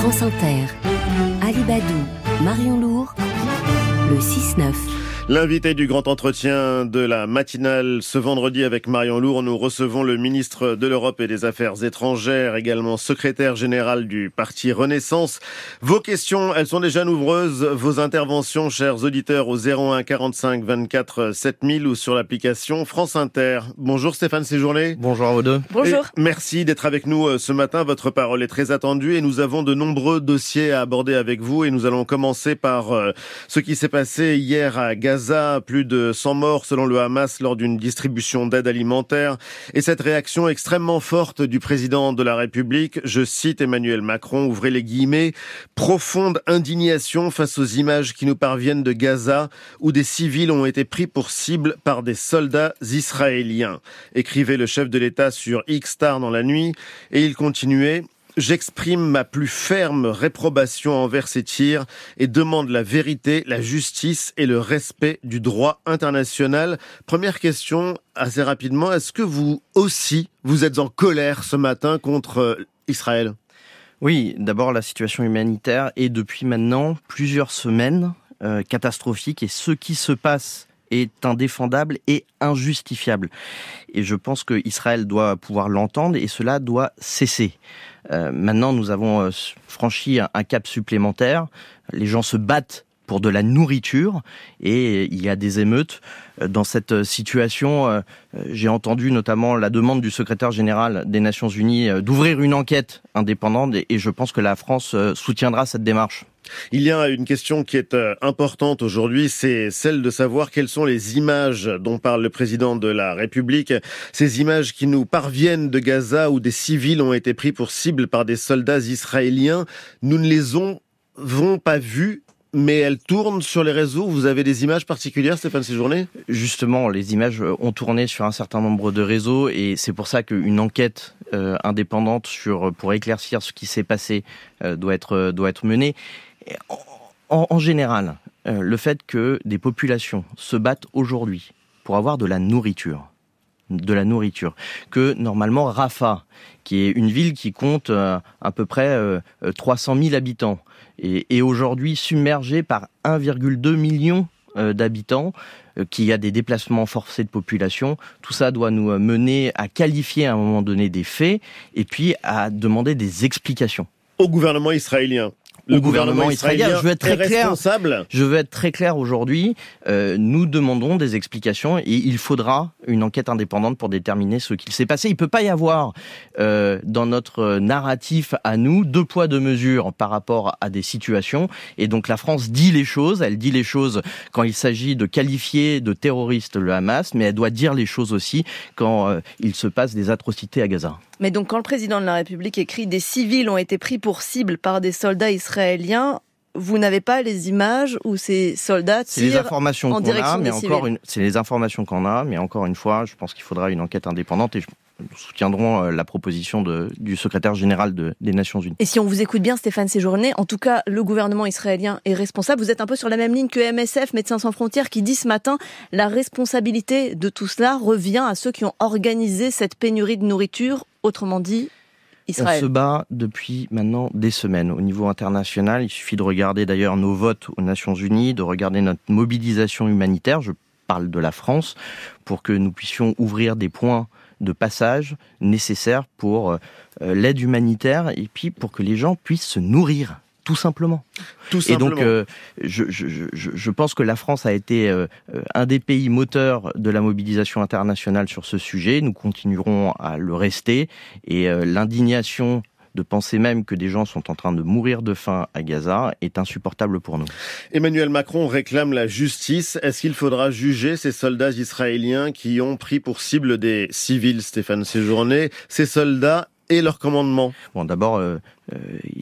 France Inter, Alibadou, Marion Lourd, le 6-9. L'invité du grand entretien de la matinale ce vendredi avec Marion Lourd, nous recevons le ministre de l'Europe et des Affaires étrangères, également secrétaire général du parti Renaissance. Vos questions, elles sont déjà nombreuses. Vos interventions, chers auditeurs, au 01 45 24 7000 ou sur l'application France Inter. Bonjour Stéphane Séjourné. Bonjour à vous deux. Bonjour. merci d'être avec nous euh, ce matin. Votre parole est très attendue et nous avons de nombreux dossiers à aborder avec vous et nous allons commencer par euh, ce qui s'est passé hier à Gaza plus de 100 morts selon le Hamas lors d'une distribution d'aide alimentaire. Et cette réaction extrêmement forte du président de la République, je cite Emmanuel Macron, ouvrez les guillemets, profonde indignation face aux images qui nous parviennent de Gaza où des civils ont été pris pour cible par des soldats israéliens, écrivait le chef de l'État sur X-Star dans la nuit et il continuait J'exprime ma plus ferme réprobation envers ces tirs et demande la vérité, la justice et le respect du droit international. Première question, assez rapidement, est-ce que vous aussi, vous êtes en colère ce matin contre euh, Israël? Oui, d'abord la situation humanitaire est depuis maintenant plusieurs semaines euh, catastrophique et ce qui se passe est indéfendable et injustifiable. Et je pense que Israël doit pouvoir l'entendre et cela doit cesser. Euh, maintenant, nous avons euh, franchi un, cap supplémentaire. Les gens se battent pour de la nourriture et il y a des émeutes. Euh, dans cette situation, j'ai entendu notamment la demande du secrétaire général des Nations Unies d'ouvrir une enquête indépendante et je pense que la France soutiendra cette démarche. Il y a une question qui est euh, importante aujourd'hui, c'est celle de savoir quelles sont les images dont parle le président de la République, ces images qui nous parviennent de Gaza où des civils ont été pris pour cible par des soldats israéliens. Nous ne les avons pas vues mais elles tournent sur les réseaux. Vous avez des images particulières, Stéphane Séjourné Justement, les images ont tourné sur un certain nombre de réseaux et c'est pour ça qu'une enquête euh, indépendante sur pour éclaircir ce qui s'est passé euh, doit être doit être menée. En, général, euh, le fait que des populations se battent aujourd'hui pour avoir de la nourriture, de la nourriture, que normalement Rafah, qui est une ville qui compte euh, à peu près 300 euh, 000 habitants, est, aujourd'hui submergée par 1,2 million d'habitants, qu'il y a des déplacements forcés de population, tout ça doit nous mener à qualifier à un moment donné des faits et puis à demander des explications. Au gouvernement israélien le gouvernement, israélien. Je veux être très clair. Je veux être très clair aujourd'hui. Euh, nous demandons des explications et il faudra une enquête indépendante pour déterminer ce qu'il s'est passé. Il peut pas y avoir euh, dans notre narratif à nous deux poids deux mesures par rapport à des situations. Et donc la France dit les choses. Elle dit les choses quand il s'agit de qualifier de terroriste le Hamas, mais elle doit dire les choses aussi quand euh, il se passe des atrocités à Gaza. Mais donc quand le président de la République écrit des civils ont été pris pour cible par des soldats israéliens, vous n'avez pas les images où ces soldats tirent les informations en direction a, mais encore c'est les informations qu'on a, mais encore une fois, je pense qu'il faudra une enquête indépendante et je, nous soutiendrons euh, la proposition de, du secrétaire général de, des Nations Unies. Et si on vous écoute bien, Stéphane Séjourné, en tout cas, le gouvernement israélien est responsable. Vous êtes un peu sur la même ligne que MSF, Médecins sans frontières, qui dit ce matin la responsabilité de tout cela revient à ceux qui ont organisé cette pénurie de nourriture, autrement dit Israël. On se bat depuis maintenant des semaines au niveau international. Il suffit de regarder d'ailleurs nos votes aux Nations Unies, de regarder notre mobilisation humanitaire. Je parle de la France pour que nous puissions ouvrir des points de passage nécessaires pour euh, l'aide humanitaire et puis pour que les gens puissent se nourrir tout simplement. Tout simplement. Et donc, euh, je, je, je, pense que la France a été euh, un des pays moteurs de la mobilisation internationale sur ce sujet. Nous continuerons à le rester. Et l'indignation de penser même que des gens sont en train de mourir de faim à Gaza est insupportable pour nous. Emmanuel Macron réclame la justice. Est-ce qu'il faudra juger ces soldats israéliens qui ont pris pour cible des civils, Stéphane Séjourné? Ces soldats et leur commandement Bon, d'abord, euh,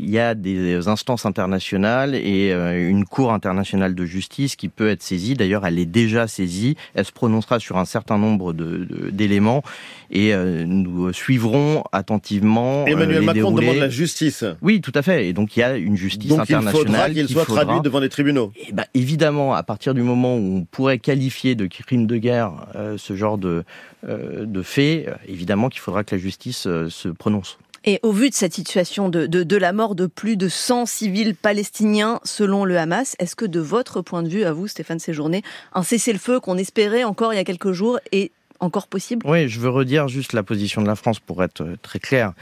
il y a des instances internationales et euh, une cour internationale de justice qui peut être saisie. D'ailleurs, elle est déjà saisie. Elle se prononcera sur un certain nombre d'éléments et euh, nous suivrons attentivement. Emmanuel Macron demande la justice. Oui, tout à fait. Et donc il y a une justice donc internationale. Il faudra qu'il soit traduit devant les tribunaux. Et eh ben, évidemment, à partir du moment où on pourrait qualifier de crime de guerre ce genre de, de fait, évidemment qu'il faudra que la justice se prononce. Et au vu de cette situation de, la mort de plus de 100 civils palestiniens selon le Hamas, est-ce que de votre point de vue, à vous Stéphane Séjourné, un cessez-le-feu qu'on espérait encore il y a quelques jours est encore possible? Oui, je veux redire juste la position de la France pour être euh, très clair.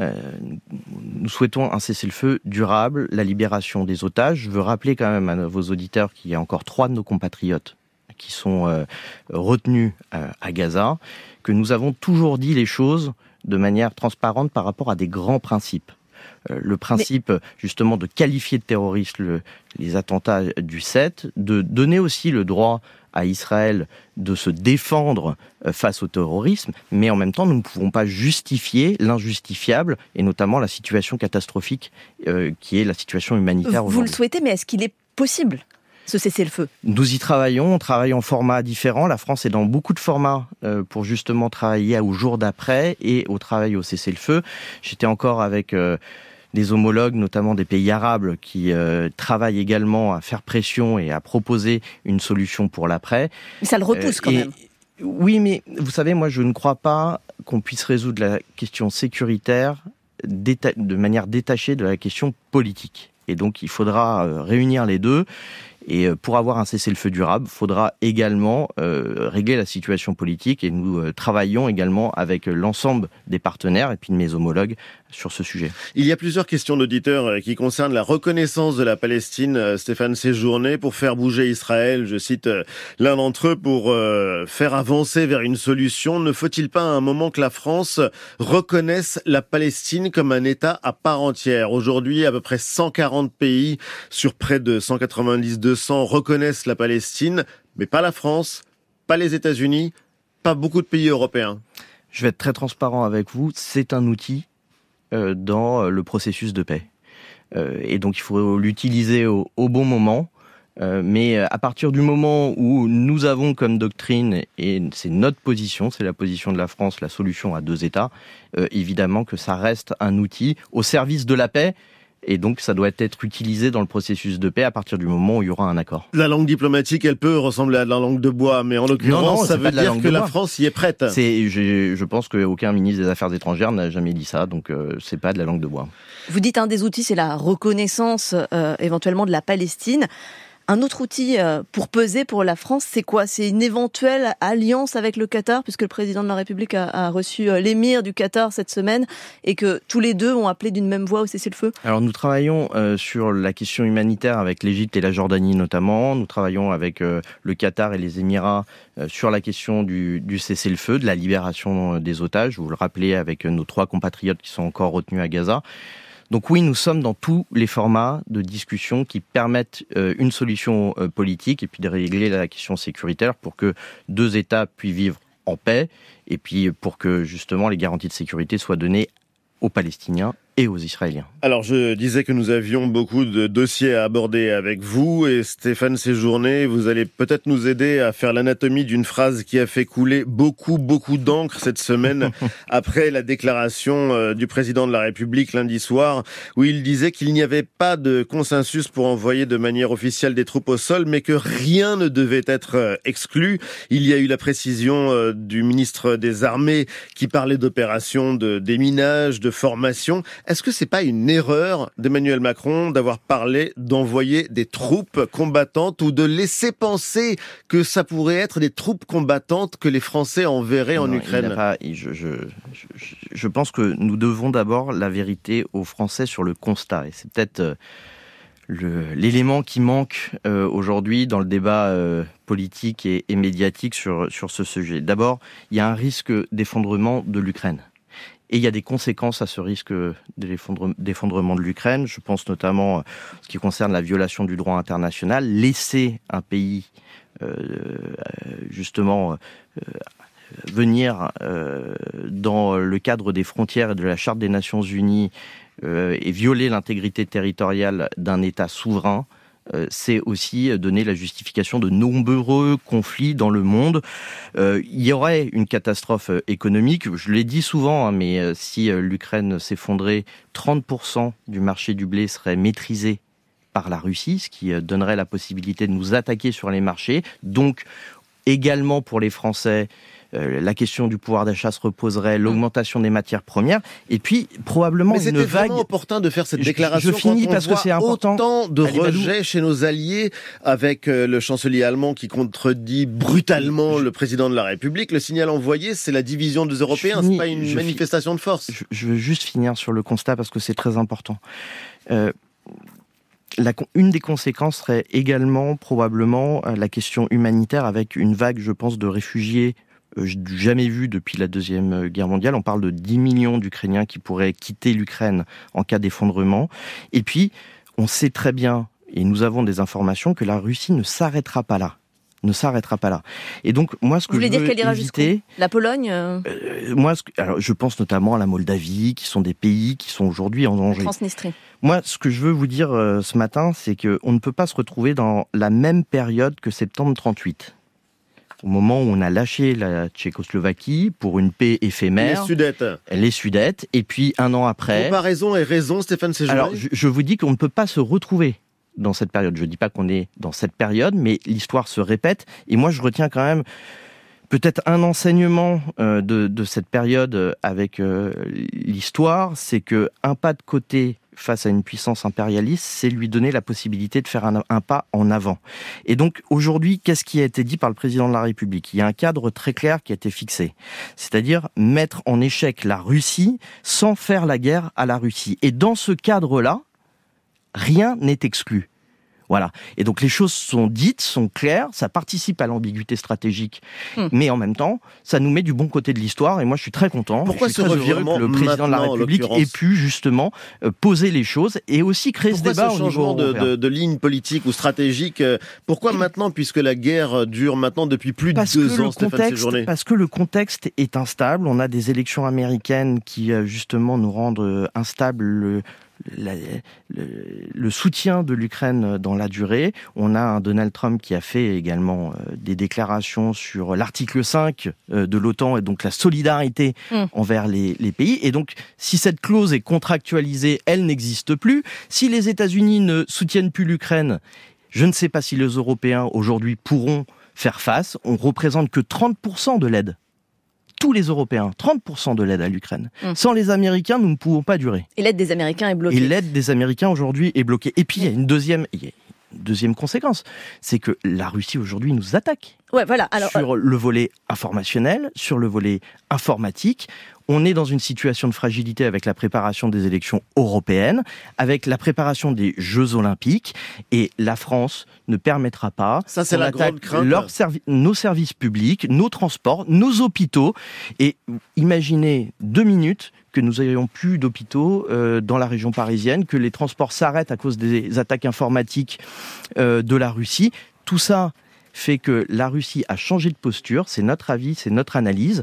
Euh, nous souhaitons un cessez-le-feu durable, la libération des otages. Je veux rappeler quand même à vos auditeurs qu'il y a encore trois de nos compatriotes qui sont euh, retenus à Gaza, que nous avons toujours dit les choses de manière transparente par rapport à des grands principes. Euh, le principe Mais... justement de qualifier de terroriste le, les attentats du 7, de donner aussi le droit à Israël de se défendre euh, face au terrorisme, mais en même temps, nous ne pouvons pas justifier l'injustifiable, et notamment la situation catastrophique euh, qui est la situation humanitaire Vous le souhaitez, mais est-ce qu'il est possible ce cessez-le-feu Nous y travaillons, on travaille en format différent. La France est dans beaucoup de formats euh, pour justement travailler au jour d'après et au travail au cessez-le-feu. J'étais encore avec euh, des homologues, notamment des pays arabes, qui euh, travaillent également à faire pression et à proposer une solution pour l'après. Mais ça le repousse quand et, même. Oui, mais vous savez, moi, je ne crois pas qu'on puisse résoudre la question sécuritaire de manière détachée de la question politique. Et donc, il faudra réunir les deux. Et pour avoir un cessez-le-feu durable, faudra également euh, régler la situation politique. Et nous euh, travaillons également avec l'ensemble des partenaires et puis de mes homologues sur ce sujet. Il y a plusieurs questions d'auditeurs qui concernent la reconnaissance de la Palestine, Stéphane Séjourné, pour faire bouger Israël. Je cite l'un d'entre eux pour euh, faire avancer vers une solution. Ne faut-il pas à un moment que la France reconnaisse la Palestine comme un État à part entière? Aujourd'hui, à peu près 140 pays sur près de 190 200 reconnaissent la Palestine, mais pas la France, pas les États-Unis, pas beaucoup de pays européens. Je vais être très transparent avec vous, c'est un outil euh, dans le processus de paix. Euh, et donc il faut l'utiliser au, bon moment. Euh, mais à partir du moment où nous avons comme doctrine, et c'est notre position, c'est la position de la France, la solution à deux États, euh, évidemment que ça reste un outil au service de la paix, et donc ça doit être utilisé dans le processus de paix à partir du moment où il y aura un accord. La langue diplomatique, elle peut ressembler à de la langue de bois, mais en l'occurrence, ça veut dire la que la France y est prête. C'est, je, je pense qu'aucun ministre des Affaires étrangères n'a jamais dit ça, donc euh, c'est pas de la langue de bois. Vous dites un des outils, c'est la reconnaissance euh, éventuellement de la Palestine. Un autre outil pour peser pour la France, c'est quoi? C'est une éventuelle alliance avec le Qatar, puisque le président de la République a, a reçu l'émir du Qatar cette semaine et que tous les deux ont appelé d'une même voix au cessez-le-feu? Alors nous travaillons euh, sur la question humanitaire avec l'Égypte et la Jordanie notamment. Nous travaillons avec euh, le Qatar et les Émirats euh, sur la question du, du cessez-le-feu, de la libération des otages. Vous le rappelez avec nos trois compatriotes qui sont encore retenus à Gaza. Donc oui, nous sommes dans tous les formats de discussion qui permettent euh, une solution euh, politique et puis de régler la question sécuritaire pour que deux États puissent vivre en paix et puis pour que justement les garanties de sécurité soient données aux Palestiniens et aux Israéliens. Alors je disais que nous avions beaucoup de dossiers à aborder avec vous et Stéphane Séjourné, vous allez peut-être nous aider à faire l'anatomie d'une phrase qui a fait couler beaucoup beaucoup d'encre cette semaine après la déclaration du président de la République lundi soir où il disait qu'il n'y avait pas de consensus pour envoyer de manière officielle des troupes au sol mais que rien ne devait être exclu. Il y a eu la précision du ministre des Armées qui parlait d'opérations de déminage, de formation. Est-ce que c'est pas une erreur d'Emmanuel Macron d'avoir parlé d'envoyer des troupes combattantes ou de laisser penser que ça pourrait être des troupes combattantes que les Français enverraient en Ukraine? pas, je, je, je, je, pense que nous devons d'abord la vérité aux Français sur le constat. Et c'est peut-être l'élément qui manque euh, aujourd'hui dans le débat euh, politique et, et médiatique sur, sur ce sujet. D'abord, il y a un risque d'effondrement de l'Ukraine. Et il y a des conséquences à ce risque d'effondrement de l'Ukraine. Je pense notamment ce qui concerne la violation du droit international. Laisser un pays euh, justement euh, venir euh, dans le cadre des frontières et de la Charte des Nations Unies euh, et violer l'intégrité territoriale d'un État souverain, c'est aussi donner la justification de nombreux conflits dans le monde. Euh, il y aurait une catastrophe économique, je l'ai dit souvent, hein, mais si l'Ukraine s'effondrait, 30% du marché du blé serait maîtrisé par la Russie, ce qui donnerait la possibilité de nous attaquer sur les marchés. Donc, également pour les Français euh, la question du pouvoir d'achat se reposerait, l'augmentation des matières premières, et puis probablement Mais une vague. Vraiment opportun de faire cette déclaration. Je, finis parce que c'est important. Autant de rejets chez nos alliés, avec euh, le chancelier allemand qui contredit brutalement le président de la République. Le signal envoyé, c'est la division des Européens. C'est pas une manifestation de force. Je, veux juste finir sur le constat parce que c'est très important. Euh, une des conséquences serait également probablement la question humanitaire avec une vague, je pense, de réfugiés euh, jamais vu depuis la Deuxième euh, Guerre mondiale. On parle de 10 millions d'Ukrainiens qui pourraient quitter l'Ukraine en cas d'effondrement. Et puis, on sait très bien, et nous avons des informations, que la Russie ne s'arrêtera pas là ne s'arrêtera pas là. Et donc moi ce que Vous voulez je dire qu'elle ira jusqu'où? La Pologne euh? Moi ce alors je pense notamment à la Moldavie qui sont des pays qui sont aujourd'hui en danger. Transnistrie. Moi ce que je veux vous dire ce matin c'est que on ne peut pas se retrouver dans la même période que septembre 38 au moment où on a lâché la Tchécoslovaquie pour une paix éphémère. Les Sudètes. Les Sudètes. Et puis un an après. Comparaison et raison, Stéphane Séjourné. Alors, je, vous dis qu'on ne peut pas se retrouver dans cette période. Je ne dis pas qu'on est dans cette période, mais l'histoire se répète. Et moi, je retiens quand même peut-être un enseignement euh, de, cette période avec euh, l'histoire, c'est que un pas de côté face à une puissance impérialiste, c'est lui donner la possibilité de faire un, pas en avant. Et donc aujourd'hui, qu'est-ce qui a été dit par le président de la République? Il y a un cadre très clair qui a été fixé, c'est-à-dire mettre en échec la Russie sans faire la guerre à la Russie. Et dans ce cadre-là, rien n'est exclu. Voilà. Et donc les choses sont dites, sont claires, ça participe à l'ambiguïté stratégique, hmm. mais en même temps, ça nous met du bon côté de l'histoire. Et moi, je suis très content. Pourquoi ce revirement que le président de la République ait pu justement euh, poser les choses et aussi créer ce débat ce changement de, de, de, ligne politique ou stratégique euh, Pourquoi maintenant, puisque la guerre dure maintenant depuis plus de deux ans, Stéphane Séjourné? Parce que le contexte est instable. On a des élections américaines qui euh, justement nous rendent instables le, soutien de l'Ukraine dans la durée. On a un Donald Trump qui a fait également euh, des déclarations sur l'article 5 euh, de l'OTAN et donc la solidarité mm. envers les, pays. Et donc, si cette clause est contractualisée, elle n'existe plus. Si les États-Unis ne soutiennent plus l'Ukraine, je ne sais pas si les Européens aujourd'hui pourront faire face. On représente que 30% de l'aide tous les Européens, 30% de l'aide à l'Ukraine. Hum. Sans les Américains, nous ne pouvons pas durer. Et l'aide des Américains est bloquée. Et l'aide des Américains aujourd'hui est bloquée. Et puis il y a une deuxième, deuxième conséquence, c'est que la Russie aujourd'hui nous attaque. Ouais, voilà. Alors, sur euh, le volet informationnel, sur le volet informatique, on est dans une situation de fragilité avec la préparation des élections européennes, avec la préparation des Jeux olympiques, et la France ne permettra pas. Ça, c'est la grande crainte. nos services publics, nos transports, nos hôpitaux. Et imaginez deux minutes que nous n'ayons plus d'hôpitaux euh, dans la région parisienne, que les transports s'arrêtent à cause des attaques informatiques euh, de la Russie. Tout ça fait que la Russie a changé de posture, c'est notre avis, c'est notre analyse,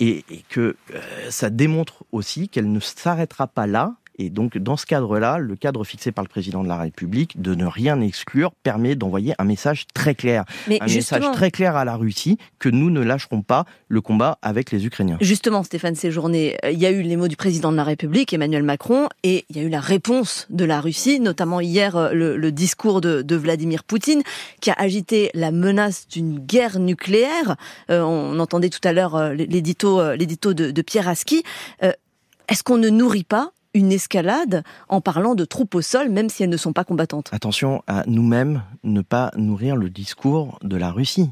et, que euh, ça démontre aussi qu'elle ne s'arrêtera pas là et donc, dans ce cadre-là, le cadre fixé par le président de la République de ne rien exclure permet d'envoyer un message très clair. un message très clair à la Russie que nous ne lâcherons pas le combat avec les Ukrainiens. Justement, Stéphane Séjourné, euh, il y a eu les mots du président de la République, Emmanuel Macron, et il y a eu la réponse de la Russie, notamment hier euh, le, discours de, Vladimir Poutine, qui a agité la menace d'une guerre nucléaire. Euh, on entendait tout à l'heure l'édito, de, de Pierre Aski. Est-ce qu'on ne nourrit pas une escalade en parlant de troupes au sol, même si elles ne sont pas combattantes. Attention à nous-mêmes ne pas nourrir le discours de la Russie.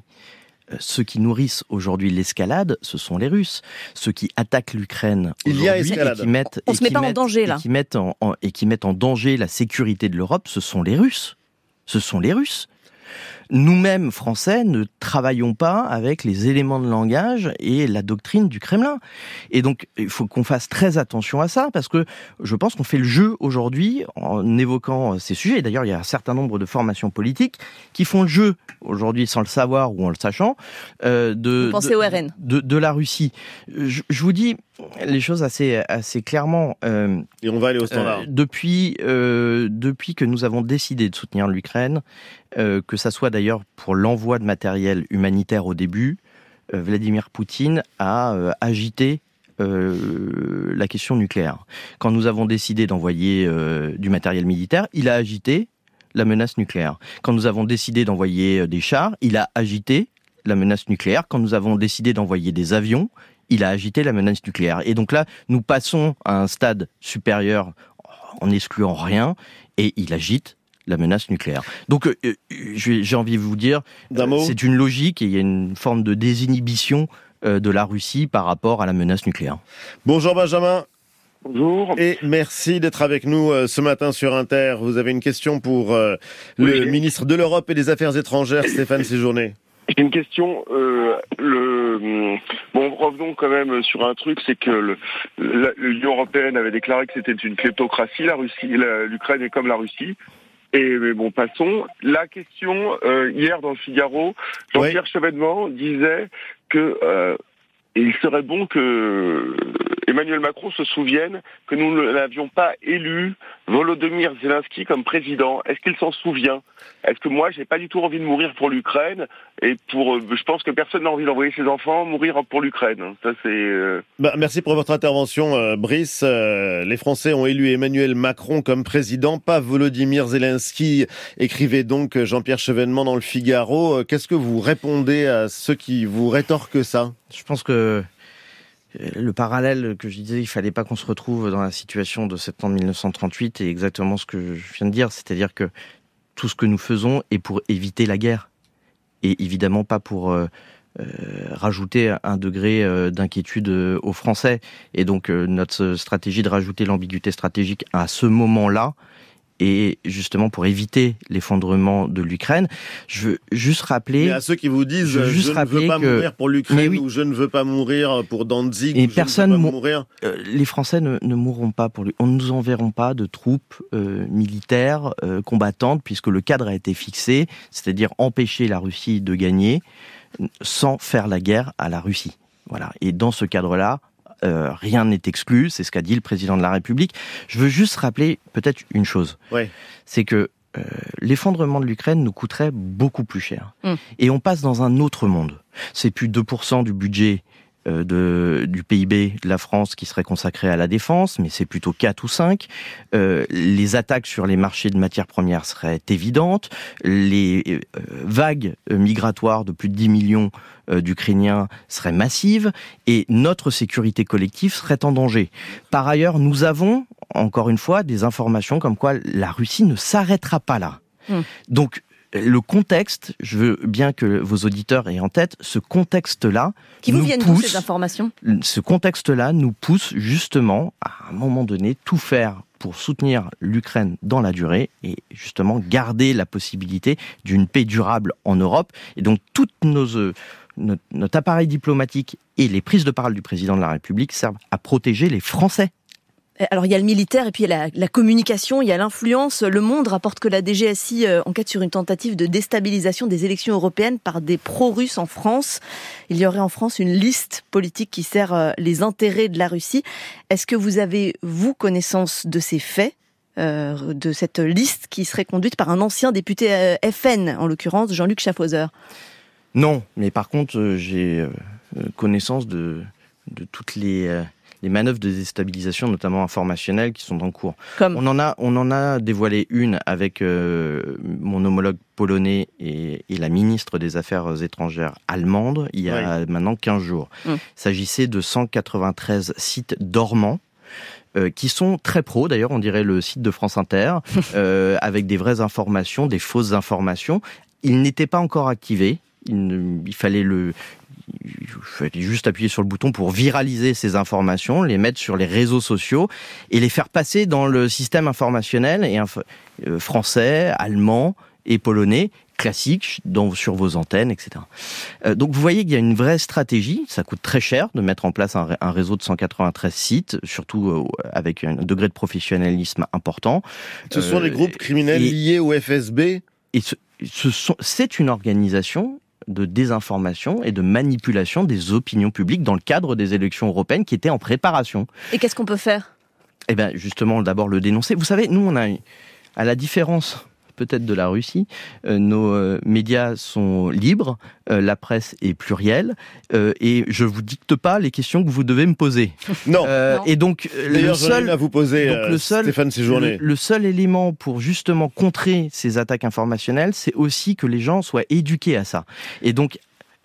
Euh, ceux qui nourrissent aujourd'hui l'escalade, ce sont les Russes. Ceux qui attaquent l'Ukraine aujourd'hui et qui mettent, On se met pas en danger là. qui mettent et qui mettent en danger la sécurité de l'Europe, ce sont les Russes. Ce sont les Russes nous-mêmes, Français, ne travaillons pas avec les éléments de langage et la doctrine du Kremlin. Et donc, il faut qu'on fasse très attention à ça, parce que je pense qu'on fait le jeu aujourd'hui en évoquant ces sujets. D'ailleurs, il y a un certain nombre de formations politiques qui font le jeu aujourd'hui sans le savoir ou en le sachant euh, de, de, de, la Russie. Je, vous dis les choses assez, assez clairement. Euh, et on va aller au standard. Euh, depuis, depuis que nous avons décidé de soutenir l'Ukraine, que ça soit d'ailleurs pour l'envoi de matériel humanitaire au début, euh, Vladimir Poutine a euh, agité euh, la question nucléaire. Quand nous avons décidé d'envoyer du matériel militaire, il a agité la menace nucléaire. Quand nous avons décidé d'envoyer des chars, il a agité la menace nucléaire. Quand nous avons décidé d'envoyer des avions, il a agité la menace nucléaire. Et donc là, nous passons à un stade supérieur en n'excluant rien, et il agite la menace nucléaire. Donc, euh, euh, j'ai envie de vous dire, euh, c'est une logique et il y a une forme de désinhibition de la Russie par rapport à la menace nucléaire. Bonjour Benjamin. Bonjour. Et merci d'être avec nous ce matin sur Inter. Vous avez une question pour le ministre de l'Europe et des Affaires étrangères, Stéphane Séjourné. J'ai une question. Euh, le, bon, revenons quand même sur un truc, c'est que l'Union européenne avait déclaré que c'était une kleptocratie. La Russie, l'Ukraine est comme la Russie. Et mais bon, passons. La question euh, hier dans le Figaro, Jean-Pierre Chevènement disait que euh, il serait bon que Emmanuel Macron se souvienne que nous n'avions pas élu Volodymyr Zelensky comme président. Est-ce qu'il s'en souvient? Est-ce que moi, j'ai pas du tout envie de mourir pour l'Ukraine et pour, euh, je pense que personne n'a envie d'envoyer ses enfants mourir pour l'Ukraine. Ça c'est. Euh, bah, merci pour votre intervention, euh, Brice. les Français ont élu Emmanuel Macron comme président, pas Volodymyr Zelensky. Écrivait donc Jean-Pierre Chevènement dans le Figaro. Qu'est-ce que vous répondez à ceux qui vous rétorquent ça? Je pense que le parallèle que je disais, il fallait pas qu'on se retrouve dans la situation de septembre 1938 et exactement ce que je viens de dire, c'est-à-dire que tout ce que nous faisons est pour éviter la guerre et évidemment pas pour euh, euh, rajouter un degré euh, d'inquiétude aux Français. Et donc notre stratégie de rajouter l'ambiguïté stratégique à ce moment-là, et justement pour éviter l'effondrement de l'Ukraine. Je veux juste rappeler... à ceux qui vous disent je, je ne veux pas mourir pour l'Ukraine ou je ne veux pas mourir pour Danzig et personne ne mourir. Euh, les Français ne, ne, mourront pas pour lui. On ne nous enverrons pas de troupes euh, militaires euh, combattantes puisque le cadre a été fixé, c'est-à-dire empêcher la Russie de gagner sans faire la guerre à la Russie. Voilà. Et dans ce cadre-là, euh, rien n'est exclu, c'est ce qu'a dit le président de la République. Je veux juste rappeler peut-être une chose. C'est que euh, l'effondrement de l'Ukraine nous coûterait beaucoup plus cher. Mm. Et on passe dans un autre monde. C'est plus 2% du budget euh, de, du PIB de la France qui serait consacré à la défense, mais c'est plutôt 4 ou 5. Euh, les attaques sur les marchés de matières premières seraient évidentes. Les euh, vagues migratoires de plus de 10 millions d'Ukrainiens seraient massives et notre sécurité collective serait en danger. Par ailleurs, nous avons, encore une fois, des informations comme quoi la Russie ne s'arrêtera pas là. Hum. Donc le contexte, je veux bien que vos auditeurs aient en tête, ce contexte-là. Qui vous viennent pousse, ces informations? Ce contexte-là nous pousse justement, à un moment donné, tout faire pour soutenir l'Ukraine dans la durée et justement garder la possibilité d'une paix durable en Europe. Et donc, toutes nos, euh, notre, appareil diplomatique et les prises de parole du président de la République servent à protéger les Français alors il y a le militaire et puis il y a la, communication, il y a l'influence. Le Monde rapporte que la DGSI euh, enquête sur une tentative de déstabilisation des élections européennes par des pro-russes en France. Il y aurait en France une liste politique qui sert euh, les intérêts de la Russie. Est-ce que vous avez, vous, connaissance de ces faits de cette liste qui serait conduite par un ancien député FN, en l'occurrence Jean-Luc Schaffhauser? Non, mais par contre, j'ai connaissance de, de toutes les les manœuvres de déstabilisation, notamment informationnelles, qui sont en cours. On en a, on en a dévoilé une avec euh, mon homologue polonais et, la ministre des Affaires étrangères allemande il y a maintenant 15 jours. Mm. Il s'agissait de 193 sites dormants euh, qui sont très pro, d'ailleurs on dirait le site de France Inter, euh, avec des vraies informations, des fausses informations. Il n'était pas encore activé, il, il, fallait le, il fallait juste appuyer sur le bouton pour viraliser ces informations, les mettre sur les réseaux sociaux et les faire passer dans le système informationnel et euh, français, allemand et polonais classique sur vos antennes, etc. Euh, donc vous voyez qu'il y a une vraie stratégie. Ça coûte très cher de mettre en place un, réseau de 193 sites, surtout euh, avec un degré de professionnalisme important. Ce sont des groupes criminels liés au FSB. Et c'est une organisation de désinformation et de manipulation des opinions publiques dans le cadre des élections européennes qui étaient en préparation. Et qu'est-ce qu'on peut faire? Eh bien, justement, d'abord le dénoncer. Vous savez, nous, on a, à la différence peut-être de la Russie. Euh, nos euh, médias sont libres, euh, la presse est plurielle, et je vous dicte pas les questions que vous devez me poser. Non. Et donc le seul, à vous poser, le seul, Stéphane Séjourné. Le, le seul élément pour justement contrer ces attaques informationnelles, c'est aussi que les gens soient éduqués à ça. Et donc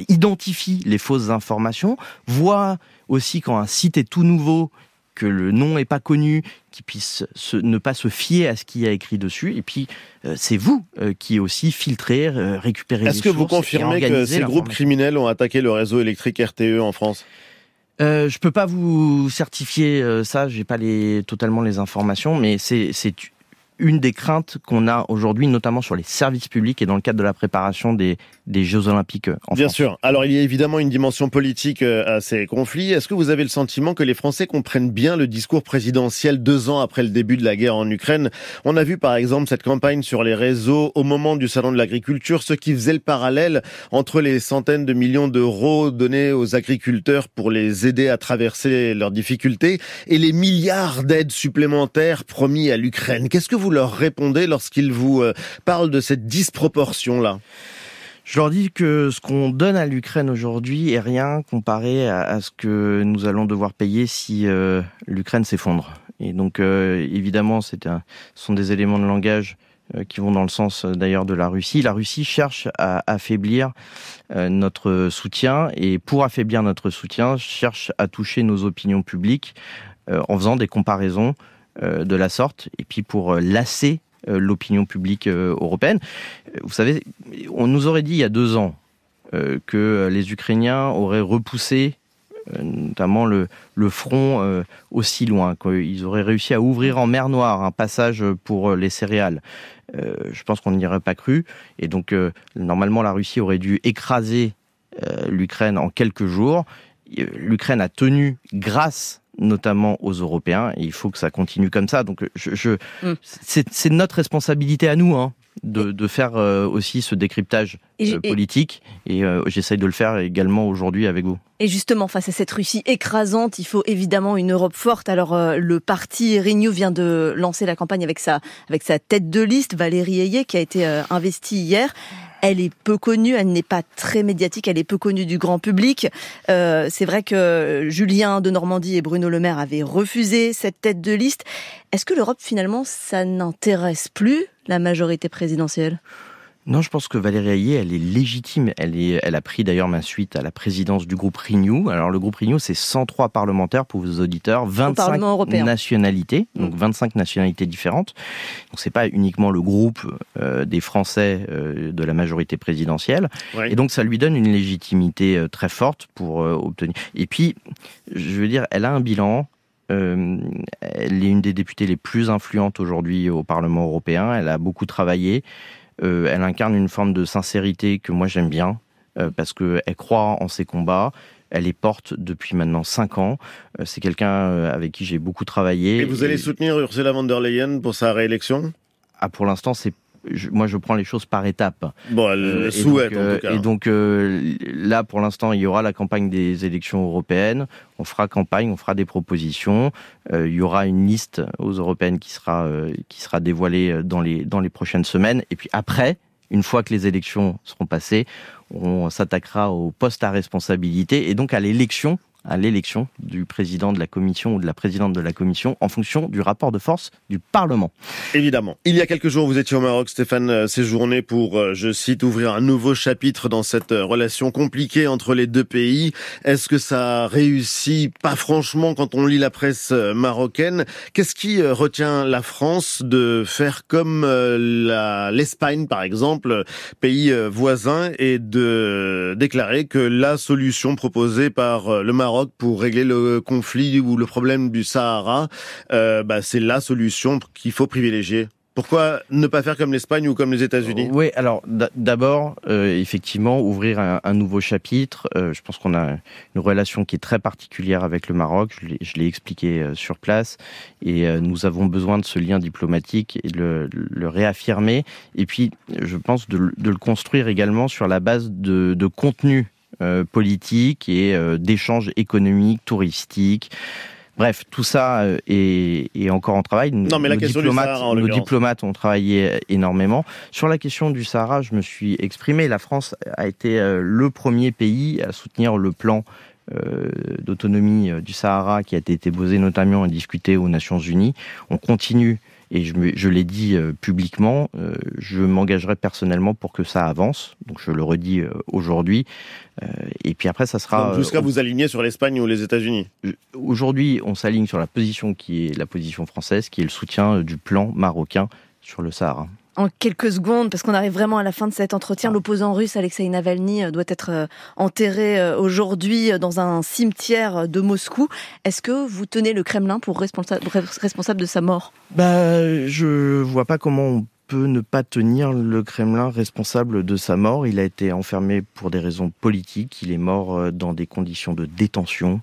identifie les fausses informations, voit aussi quand un site est tout nouveau que le nom n'est pas connu, qu'il puisse ne pas se fier à ce qui a écrit dessus. Et puis, euh, c'est vous euh, qui aussi filtrez, euh, récupérez Est-ce que vous confirmez que ces groupes criminels ont attaqué le réseau électrique RTE en France? Euh, je peux pas vous certifier ça, j'ai pas les, totalement les informations, mais c'est une des craintes qu'on a aujourd'hui, notamment sur les services publics et dans le cadre de la préparation des, des Jeux Olympiques euh, en Bien France. sûr. Alors, il y a évidemment une dimension politique euh, à ces conflits. Est-ce que vous avez le sentiment que les Français comprennent bien le discours présidentiel deux ans après le début de la guerre en Ukraine? On a vu, par exemple, cette campagne sur les réseaux au moment du Salon de l'agriculture, ce qui faisait le parallèle entre les centaines de millions d'euros donnés aux agriculteurs pour les aider à traverser leurs difficultés et les milliards d'aides supplémentaires promis à l'Ukraine. Qu'est-ce que vous leur répondez lorsqu'ils vous euh, parlent de cette disproportion-là? Je leur dis que ce qu'on donne à l'Ukraine aujourd'hui est rien comparé à, ce que nous allons devoir payer si euh, l'Ukraine s'effondre. Et donc, euh, évidemment, c'est ce sont des éléments de langage qui vont dans le sens d'ailleurs de la Russie. La Russie cherche à affaiblir notre soutien et pour affaiblir notre soutien, cherche à toucher nos opinions publiques en faisant des comparaisons de la sorte, et puis pour euh, lasser euh, l'opinion publique européenne. Vous savez, on nous aurait dit il y a deux ans que les Ukrainiens auraient repoussé notamment le, front aussi loin, qu'ils auraient réussi à ouvrir en mer Noire un passage pour les céréales. je pense qu'on n'y aurait pas cru. Et donc, normalement, la Russie aurait dû écraser l'Ukraine en quelques jours. L'Ukraine a tenu grâce notamment aux Européens. Et il faut que ça continue comme ça. Donc, je, mm. c'est notre responsabilité à nous. Hein, de, faire euh, aussi ce décryptage euh, politique et euh, j'essaye de le faire également aujourd'hui avec vous. Et justement, face à cette Russie écrasante, il faut évidemment une Europe forte. Alors, le parti Renew vient de lancer la campagne avec sa, avec sa tête de liste, Valérie Ayé, qui a été investie hier elle est peu connue, elle n'est pas très médiatique, elle est peu connue du grand public. Euh, c'est vrai que Julien de Normandie et Bruno Le Maire avaient refusé cette tête de liste. Est-ce que l'Europe finalement ça n'intéresse plus la majorité présidentielle? Non, je pense que Valérie Ayé, elle est légitime. Elle, est, elle a pris d'ailleurs ma suite à la présidence du groupe Renew. Alors le groupe Renew, c'est 103 parlementaires pour vos auditeurs, 25 nationalités, mm. donc 25 nationalités différentes. Donc c'est pas uniquement le groupe euh, des Français euh, de la majorité présidentielle. Et donc ça lui donne une légitimité euh, très forte pour obtenir. Et puis, je veux dire, elle a un bilan elle est une des députées les plus influentes aujourd'hui au Parlement européen. Elle a beaucoup travaillé. Euh, elle incarne une forme de sincérité que moi j'aime bien, euh, parce qu'elle croit en ses combats. Elle les porte depuis maintenant 5 ans. Euh, c'est quelqu'un avec qui j'ai beaucoup travaillé. Et vous allez soutenir Ursula von der Leyen pour sa réélection? Ah, Pour l'instant, c'est moi, je prends les choses par étapes. Bon, euh, souhaite, en tout cas. Et donc, euh, là, pour l'instant, il y aura la campagne des élections européennes. On fera campagne, on fera des propositions. Euh, il y aura une liste aux européennes qui sera, qui sera dévoilée dans les, dans les prochaines semaines. Et puis après, une fois que les élections seront passées, on s'attaquera au poste à responsabilité et donc à l'élection à l'élection du président de la commission ou de la présidente de la commission en fonction du rapport de force du Parlement. Évidemment. Il y a quelques jours, vous étiez au Maroc, Stéphane, euh, séjourné pour, euh, je cite, ouvrir un nouveau chapitre dans cette euh, relation compliquée entre les deux pays. Est-ce que ça réussit Pas franchement quand on lit la presse marocaine? Qu'est-ce qui retient la France de faire comme l'Espagne, par exemple, pays voisin, et de déclarer que la solution proposée par le Maroc pour régler le conflit ou le problème du Sahara, euh, bah, c'est la solution qu'il faut privilégier. Pourquoi ne pas faire comme l'Espagne ou comme les États-Unis? Oui, alors d'abord, euh, effectivement, ouvrir un, nouveau chapitre. Euh, je pense qu'on a une relation qui est très particulière avec le Maroc. Je l'ai expliqué sur place, et nous avons besoin de ce lien diplomatique et de le, réaffirmer. Et puis, je pense de, le construire également sur la base de, de contenu euh, politique et euh, d'échanges économiques, touristiques. Bref, tout ça euh, est, encore en travail. Non, mais la nos, diplomates, nos diplomates ont travaillé énormément. Sur la question du Sahara, je me suis exprimé. La France a été le premier pays à soutenir le plan d'autonomie du Sahara qui a été posé notamment et discuté aux Nations Unies. On continue et je, je l'ai dit publiquement, je m'engagerai personnellement pour que ça avance. Donc je le redis aujourd'hui. et puis après, ça sera. Jusqu'à vous aligner sur l'Espagne ou les États-Unis? Aujourd'hui, on s'aligne sur la position qui est la position française, qui est le soutien du plan marocain sur le Sahara en quelques secondes, parce qu'on arrive vraiment à la fin de cet entretien. Ah. L'opposant russe Alexei Navalny euh, doit être euh, enterré euh, aujourd'hui dans un cimetière de Moscou. Est-ce que vous tenez le Kremlin pour responsable de sa mort? Bah, Je vois pas comment on peut ne pas tenir le Kremlin responsable de sa mort. Il a été enfermé pour des raisons politiques. Il est mort dans des conditions de détention.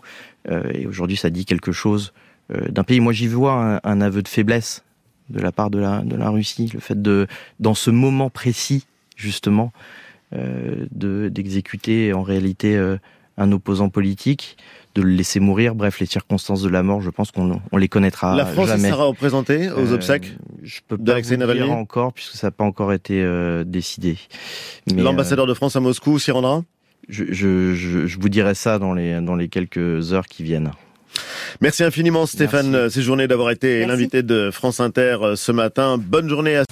Et aujourd'hui, ça dit quelque chose d'un pays. Moi, j'y vois un aveu de faiblesse de la part de la, de la Russie, le fait de, dans ce moment précis, justement, euh, de d'exécuter en réalité euh, un opposant politique, de le laisser mourir. Bref, les circonstances de la mort, je pense qu'on on les connaîtra La France jamais. sera représentée aux euh, obsèques Je peux pas vous dire encore, puisque ça n'a pas encore été euh, décidé. L'ambassadeur de France à Moscou s'y rendra? je, je, je, je vous dirai ça dans les, dans les quelques heures qui viennent. Merci infiniment Stéphane Séjourné d'avoir été l'invité de France Inter euh, ce matin. Bonne journée à